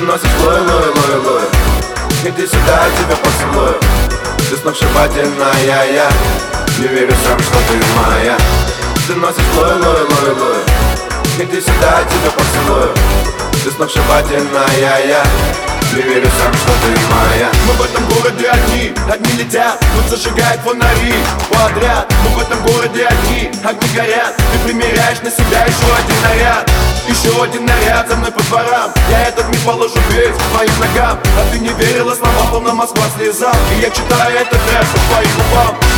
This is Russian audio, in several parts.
носишь лой, лой, лой, лой. Иди сюда, я тебя поцелую. Ты сногсшибательная, я Не верю сам, что ты моя. Ты носишь лой, лой, лой, лой. Иди сюда, я тебя поцелую. Ты сногсшибательная, я что ты моя Мы в этом городе одни, одни летят Тут зажигает фонари. Подряд Мы в этом городе одни, огни горят. Ты примеряешь на себя еще один наряд еще один наряд за мной по дворам. Я этот мир положу весь к твоим ногам. А ты не верила словам, словно Москва слезам. И я читаю этот рэп по твоим губам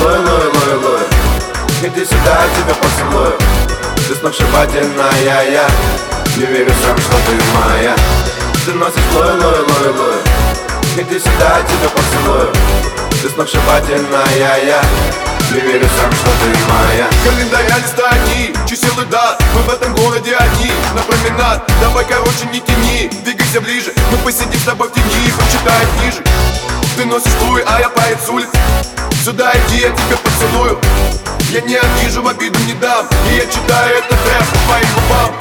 Лой, лой, лой, лой. Иди сюда, я тебя поцелую. Ты сногсшибательная, я Не верю сам, что ты моя. Ты носишь лой, лой, лой, лой. Иди сюда, я тебя поцелую. Ты сногсшибательная, я Не верю сам, что ты моя. Календаря Мы посидим с тобой в тени, почитай книжек Ты носишь луи, а я поэт с улиц Сюда иди, я тебя поцелую. Я не обижу, в обиду не дам. И я читаю этот рэп по твоим губам